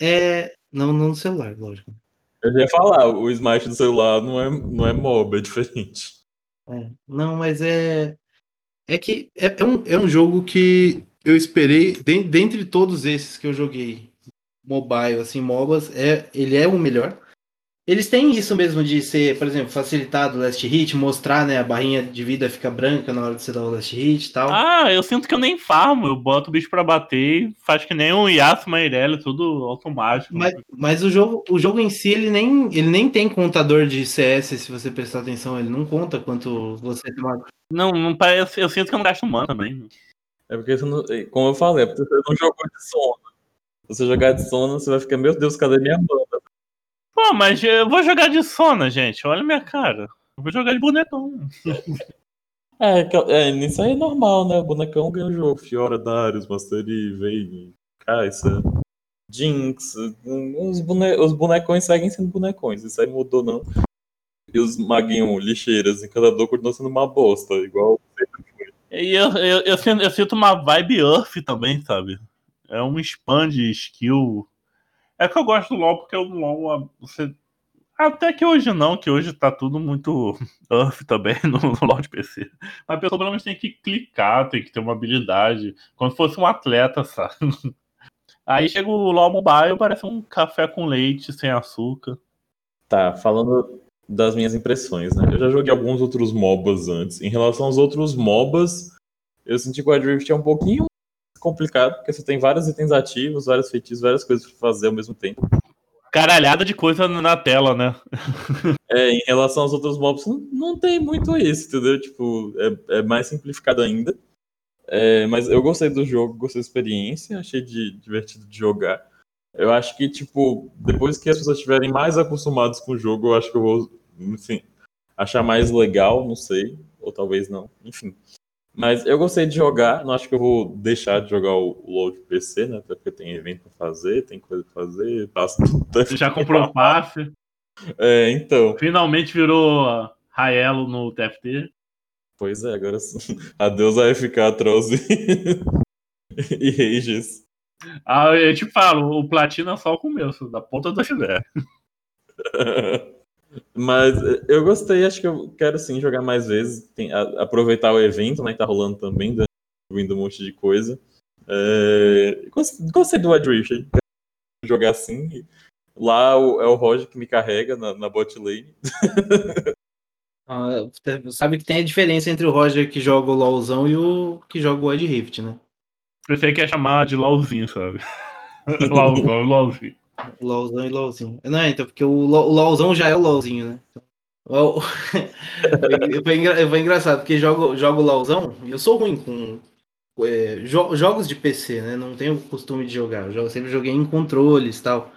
É. Não, não no celular, lógico. Eu ia falar, o Smite do celular não é, não é MOBA, é diferente. É, não, mas é. É que é, é um, é um jogo que eu esperei, den- dentre todos esses que eu joguei, mobile, assim, MOBAs, é, ele é o melhor. Eles têm isso mesmo de ser, por exemplo, facilitado o last hit, mostrar, né, a barrinha de vida fica branca na hora de você dar o last hit e tal. Ah, eu sinto que eu nem farmo. Eu boto o bicho pra bater e faz que nem um Yasuo Meirelli, tudo automático. Mas, mas o jogo, o jogo em si, ele nem, ele nem tem contador de CS, se você prestar atenção, ele não conta quanto você tem Não, não parece. Eu sinto que eu não gasto mana também. É porque você não, como eu falei, é porque você não jogou de sono. Se você jogar de sono, você vai ficar, meu Deus, cadê minha mana? Pô, mas eu vou jogar de Sona, gente. Olha a minha cara. Eu vou jogar de bonecão. É, que- é, isso aí é normal, né? O bonecão ganha o jogo. Fiora, Darius, Mastery, Vayne, Kai'Sa, Jinx. Os, bone... os bonecões seguem sendo bonecões. Isso aí mudou, não. E os maguinhos, lixeiras, encantador continuou sendo uma bosta. Igual E eu, eu, eu, sinto, eu sinto uma vibe Earth também, sabe? É um expand skill. É que eu gosto do LoL porque o LoL. Você... Até que hoje não, que hoje tá tudo muito Earth também no, no LoL de PC. Mas a pessoa pelo menos tem que clicar, tem que ter uma habilidade. Se fosse um atleta, sabe? Aí chega o LoL Mobile, parece um café com leite sem açúcar. Tá, falando das minhas impressões, né? Eu já joguei alguns outros MOBAs antes. Em relação aos outros MOBAs, eu senti que o Wild Rift é um pouquinho complicado, porque você tem vários itens ativos, vários feitiços, várias coisas pra fazer ao mesmo tempo. Caralhada de coisa na tela, né? É, em relação aos outros mobs, não, não tem muito isso, entendeu? Tipo, é, é mais simplificado ainda. É, mas eu gostei do jogo, gostei da experiência, achei de, divertido de jogar. Eu acho que, tipo, depois que as pessoas estiverem mais acostumadas com o jogo, eu acho que eu vou, enfim, achar mais legal, não sei, ou talvez não, enfim. Mas eu gostei de jogar, não acho que eu vou deixar de jogar o LoL de PC, né? Até porque tem evento pra fazer, tem coisa pra fazer, passa tudo. Você já comprou o passe. É, então. Finalmente virou Raelo no TFT. Pois é, agora sim. Adeus AFK, Trollz e Rages. Ah, eu te falo, o Platina é só o começo, da ponta do chulé. Mas eu gostei, acho que eu quero sim jogar mais vezes, tem- a- aproveitar o evento, né, que tá rolando também, da- vindo um monte de coisa. É, gos- gostei do Wild Rift, quero jogar assim. Lá o- é o Roger que me carrega na, na bot lane. Ah, sabe que tem a diferença entre o Roger que joga o LoLzão e o que joga o Wild Rift, né? Pensei que ia chamar de LOLzinho, sabe? LOLzão, LOLzinho. LoLzão e LoLzinho. Não, então, porque o, Lo- o LoLzão já é o LoLzinho, né? O- foi, foi engra- foi engraçado, porque jogo, jogo LoLzão eu sou ruim com é, jo- jogos de PC, né? Não tenho costume de jogar. Eu sempre joguei em controles e tal.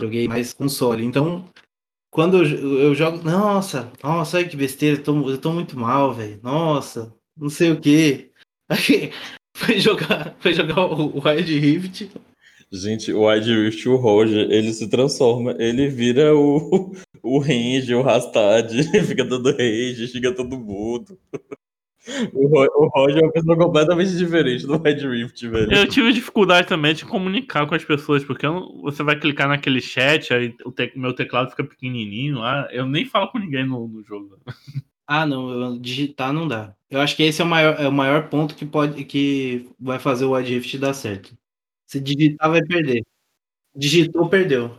Joguei mais console. Então, quando eu, eu jogo. Nossa, nossa, olha que besteira, eu tô, eu tô muito mal, velho. Nossa, não sei o quê. Aí foi jogar, foi jogar o Wild Rift. Gente, o Wild Rift, o Roger, ele se transforma, ele vira o, o range, o Rastad, fica dando range, xinga todo mundo. O, o Roger é uma pessoa completamente diferente do Red Rift, velho. Eu tive dificuldade também de comunicar com as pessoas, porque não- você vai clicar naquele chat, aí o te- meu teclado fica pequenininho lá. Eu nem falo com ninguém no, no jogo. Ah, não, digitar não dá. Eu acho que esse é o maior, é o maior ponto que pode que vai fazer o Wide Rift dar certo. Se digitar, vai perder. Digitou, perdeu.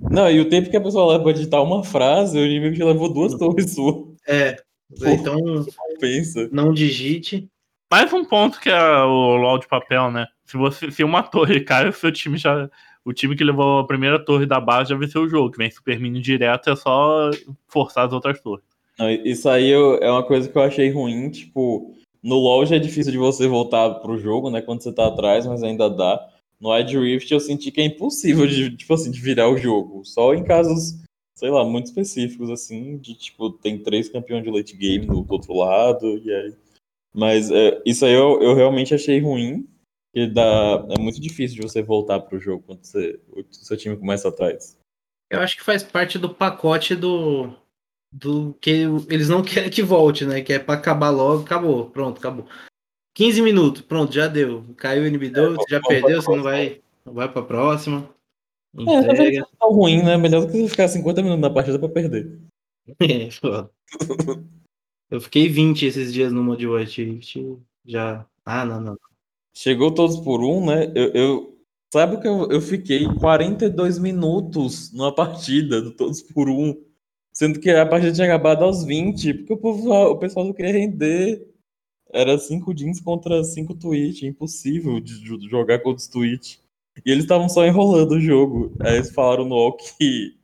Não, e o tempo que a pessoa leva pra digitar uma frase, o inimigo já levou duas torres suas. É. Então, Pensa. não digite. Mais um ponto que é o LoL de papel, né? Se você se uma torre cai, o seu time já. O time que levou a primeira torre da base já venceu o jogo. Que vem super mini direto, é só forçar as outras torres. Não, Isso aí eu- é uma coisa que eu achei ruim, tipo, no LoL já é difícil de você voltar pro jogo, né, quando você tá atrás, mas ainda dá. No Edge Rift eu senti que é impossível de, tipo assim, de virar o jogo. Só em casos, sei lá, muito específicos, assim, de tipo, tem três campeões de late game do outro lado, e aí. Mas é, isso aí eu, eu realmente achei ruim, que dá, é muito difícil de você voltar pro jogo quando você, o seu time começa atrás. Eu acho que faz parte do pacote do do que eles não querem que volte, né? Que é pra acabar logo, acabou, pronto, acabou. 15 minutos, pronto, já deu. Caiu o inibidor, você já pra perdeu, você não vai, não vai pra próxima. É, Entrega. não tão ruim, né? Melhor do que você ficar 50 minutos na partida pra perder. É, foda. Eu fiquei 20 esses dias no Mod White. Já. Ah, não, não. Chegou todos por um, né? Eu, eu- sabe que eu, eu fiquei 42 minutos numa partida do todos por um, sendo que a partida tinha acabado aos 20, porque o, povo, o pessoal não queria render. Era 5 jeans contra 5 Twitch, impossível de, jogar contra os Twitch. E eles estavam só enrolando o jogo. Aí eles falaram no UOL que,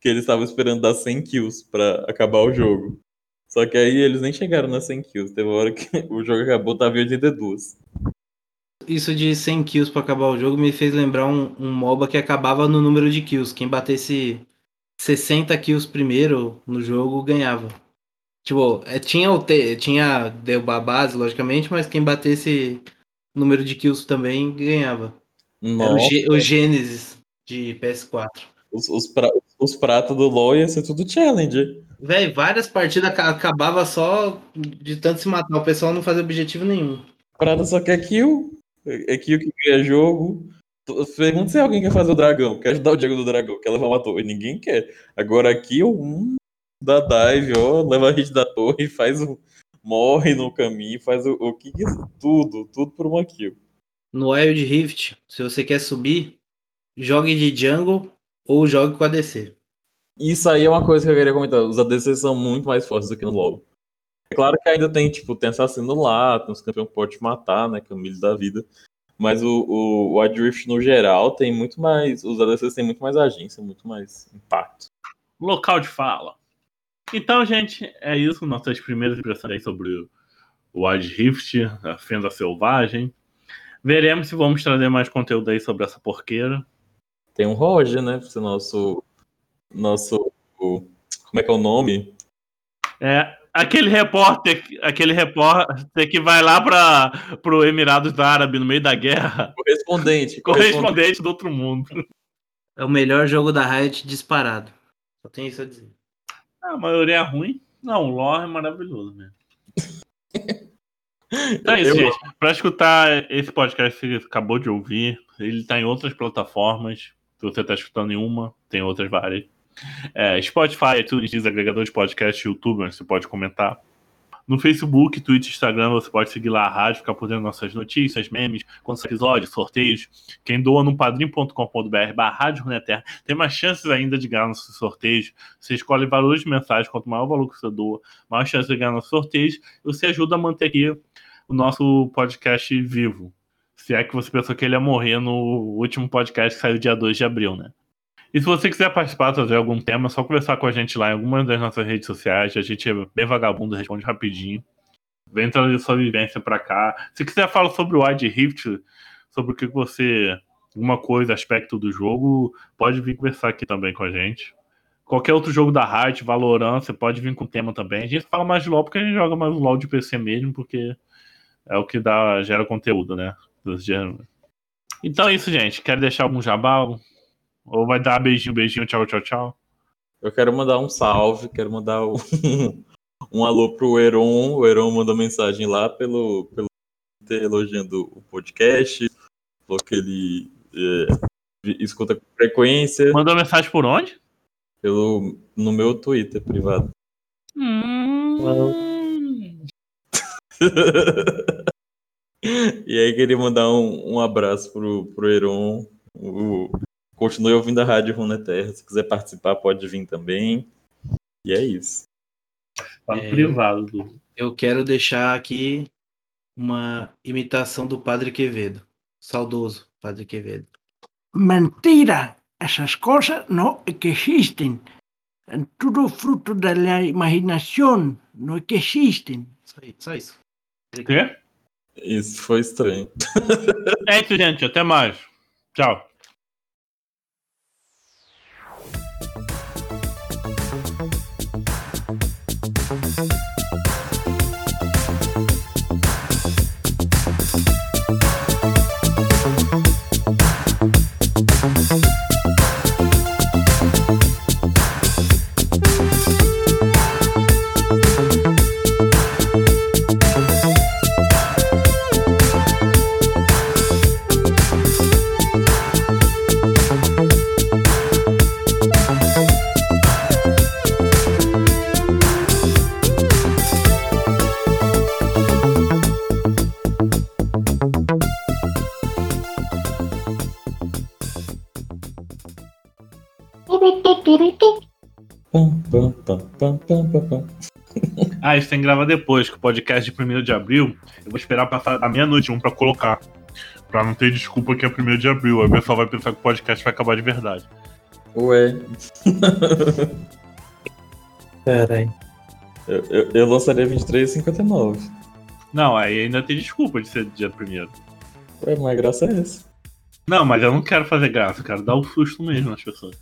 que eles estavam esperando dar 100 kills pra acabar o jogo. Só que aí eles nem chegaram nas 100 kills. Teve uma hora que o jogo acabou, tava em 82. Isso de 100 kills pra acabar o jogo me fez lembrar um, um MOBA que acabava no número de kills. Quem batesse 60 kills primeiro no jogo ganhava. Tipo, é, tinha o te, tinha derrubar a base, logicamente, mas quem batesse número de kills também ganhava. Era o, Nossa. O Gênesis de PS4. Os, os, pra- os pratos do LoL ia ser tudo challenge. Véi, várias partidas aca- acabava só de tanto se matar. O pessoal não fazia objetivo nenhum. Prata só quer kill. É kill que ganha jogo. Pergunta se alguém quer fazer o dragão. Quer ajudar o Diego do dragão. Quer levar uma torre. Ninguém quer. Agora kill, hum, dá dive, ó. Leva a hit da torre, faz o. Morre no caminho, faz o, o que que- Tudo, tudo por uma kill. No Wild Rift, se você quer subir, jogue de jungle ou jogue com a DC. Isso aí é uma coisa que eu queria comentar. Os ADCs são muito mais fortes do que no LoL. É claro que ainda tem, tipo, tem assassino lá, tem os campeões que pode te matar, né? Que é o milho da vida. Mas o, o Wild Rift no geral tem muito mais. Os ADCs têm muito mais agência, muito mais impacto. Local de fala. Então, gente, é isso. Nossas primeiras impressões aí sobre o Wild Rift, a Fenda Selvagem. Veremos se vamos trazer mais conteúdo aí sobre essa porqueira. Tem um Roger, né? Ser nosso. Nosso. Como é que é o nome? É, aquele repórter, aquele repórter que vai lá para pro Emirados Árabes no meio da guerra, Correspondente. correspondente do outro mundo. É o melhor jogo da Riot disparado. Só tem isso a dizer. A maioria é ruim. Não, o LoL é maravilhoso mesmo. Então é isso, gente. Pra escutar esse podcast que você acabou de ouvir, ele tá em outras plataformas. Se você tá escutando em uma, tem outras várias. É, Spotify, iTunes, agregador de podcast, YouTube, onde você pode comentar. No Facebook, Twitter, Instagram, você pode seguir lá a rádio, ficar por dentro nossas notícias, memes, quantos episódios, sorteios. Quem doa no padrim.com.br barra Rádio Runeterra tem mais chances ainda de ganhar nossos sorteios. Você escolhe valores de mensagem, quanto maior o valor que você doa, maior chance de ganhar nossos sorteios. Você ajuda a manter aqui o nosso podcast vivo. Se é que você pensou que ele ia morrer no último podcast que saiu dia 2 de abril, né? E se você quiser participar, trazer algum tema, é só conversar com a gente lá em alguma das nossas redes sociais. A gente é bem vagabundo, responde rapidinho. Vem trazer sua vivência pra cá. Se quiser falar sobre o Wide Rift, sobre o que você. alguma coisa, aspecto do jogo, pode vir conversar aqui também com a gente. Qualquer outro jogo da Riot, Valorant, você pode vir com tema também. A gente fala mais de LoL porque a gente joga mais LoL de PC mesmo, porque é o que dá, gera conteúdo, né? Então é isso, gente. Quer deixar algum jabá? Ou vai dar beijinho, beijinho, tchau, tchau, tchau? Eu quero mandar um salve, quero mandar um, um alô pro Heron. O Heron mandou mensagem lá pelo, pelo Twitter elogiando o podcast. Falou que ele é, escuta com frequência Mandou mensagem por onde? pelo, no meu Twitter privado. Hum. e aí queria mandar um, um abraço pro, pro Heron. O, continue ouvindo a Rádio Runeterra. Se quiser participar, pode vir também. E é isso. Tá É. privado. Eu quero deixar aqui uma imitação do Padre Quevedo. Saudoso Padre Quevedo. Mentira, esas cosas no que existen. É tudo fruto da imaginação, não que existem. Só isso. Só isso. O quê? Isso foi estranho. É isso, gente. Até mais. Tchau. Pam, pam, pam, pam. Ah, isso tem que gravar depois, que o podcast de 1 de abril, eu vou esperar passar a meia-noite um pra colocar. Pra não ter desculpa que é 1 de abril. Aí o pessoal vai pensar que o podcast vai acabar de verdade. Ué, Caralho. eu, eu, eu lançaria 23,59. Não, aí ainda tem desculpa de ser dia primeiro. Ué, mas a graça é essa. Não, mas eu não quero fazer graça, eu quero dar um susto mesmo nas pessoas.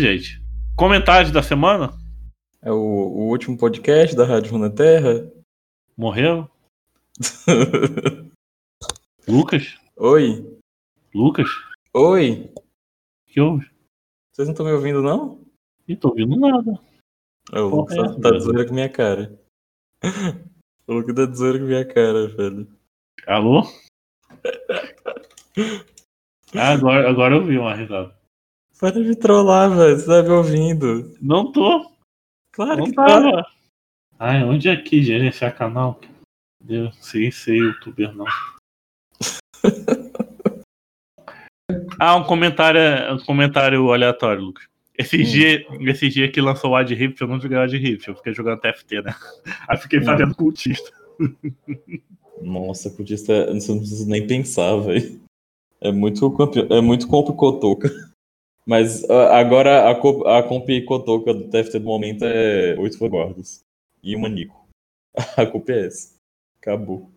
Isso, gente. Comentários da semana? É o, o último podcast da Rádio Runeterra. Morreu? Lucas? Oi, Lucas? oi. O que houve? Vocês não estão me ouvindo, não? Não tô ouvindo nada. É, o Lucas tá, é, tá de zoeira com minha cara. O Lucas tá zoeira com minha cara, velho. Alô? Ah, agora, agora eu vi uma risada. Para de trollar, velho. Você tá me ouvindo. Não tô. Claro Não que tá. tava. Ai, onde é que gerenciar canal? Deus, sei, sei, youtuber não. ah, um comentário, um comentário aleatório, Lucas. Esse dia, esse dia que lançou o Ad Rift, eu não joguei o Ad Rift, eu fiquei jogando TFT, né? Aí fiquei fazendo cultista. Nossa, cultista, você não precisa nem pensar, velho. É muito, é muito comp Cotoca. Mas ah, agora a, co- a comp Cotoca do TFT do momento é oito vanguardas. E uma Nico. A culpa é essa. Acabou.